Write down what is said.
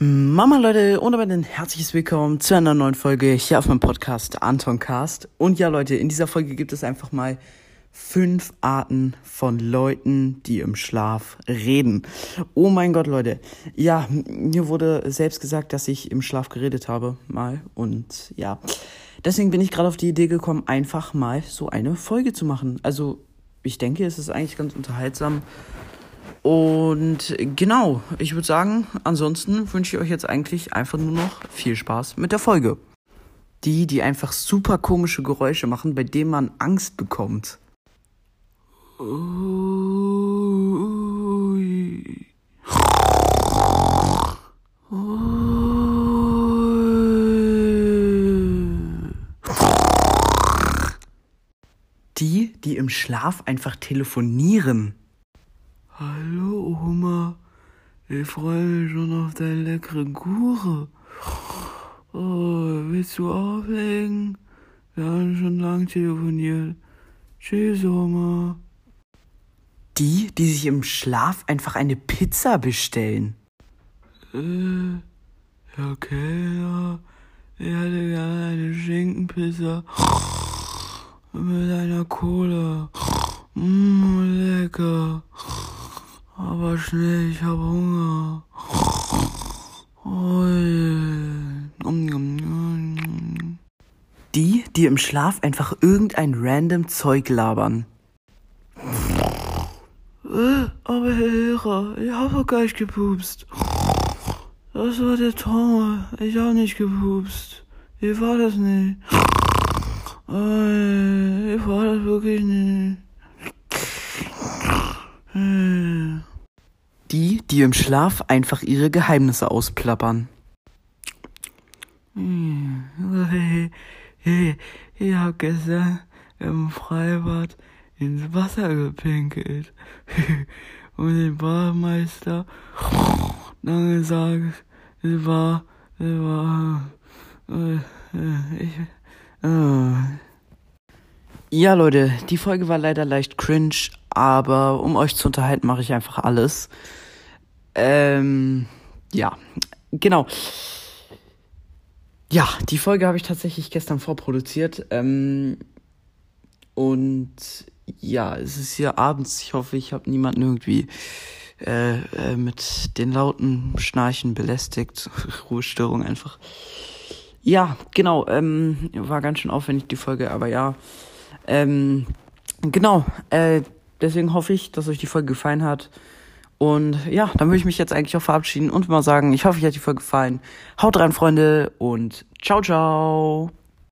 Mama Leute und damit ein herzliches Willkommen zu einer neuen Folge hier auf meinem Podcast Anton Cast. Und ja Leute, in dieser Folge gibt es einfach mal fünf Arten von Leuten, die im Schlaf reden. Oh mein Gott Leute, ja, mir wurde selbst gesagt, dass ich im Schlaf geredet habe mal und ja, deswegen bin ich gerade auf die Idee gekommen, einfach mal so eine Folge zu machen. Also ich denke, es ist eigentlich ganz unterhaltsam und genau, ich würde sagen, ansonsten wünsche ich euch jetzt eigentlich einfach nur noch viel Spaß mit der Folge. Die, die einfach super komische Geräusche machen, bei denen man Angst bekommt. Die, die im Schlaf einfach telefonieren. Hallo Oma, ich freue mich schon auf deine leckere Kuche. Oh, willst du auflegen? Wir haben schon lang telefoniert. Tschüss, Oma. Die, die sich im Schlaf einfach eine Pizza bestellen. Äh, Herr Kellner, ich hätte gerne eine Schinkenpizza mit einer Cola. Mmm, lecker. Aber schnell, ich habe Hunger. Die, die im Schlaf einfach irgendein random Zeug labern. Äh, aber Herr Lehrer, ich habe gar nicht gepupst. Das war der Tom. Ich habe nicht gepupst. Ich war das nicht. Ich war das wirklich nicht. Die, die im Schlaf einfach ihre Geheimnisse ausplappern. Ich hab gestern im Freibad ins Wasser gepinkelt und den Bademeister dann gesagt, es war, es war, äh, ich, äh. Ja, Leute, die Folge war leider leicht cringe, aber um euch zu unterhalten, mache ich einfach alles. Ähm, ja, genau. Ja, die Folge habe ich tatsächlich gestern vorproduziert. Ähm, und ja, es ist hier abends. Ich hoffe, ich habe niemanden irgendwie äh, äh, mit den lauten Schnarchen belästigt. Ruhestörung einfach. Ja, genau. Ähm, war ganz schön aufwendig die Folge, aber ja. Ähm, genau, äh, deswegen hoffe ich, dass euch die Folge gefallen hat. Und ja, dann würde ich mich jetzt eigentlich auch verabschieden und mal sagen, ich hoffe, euch hat die Folge gefallen. Haut rein, Freunde, und ciao, ciao.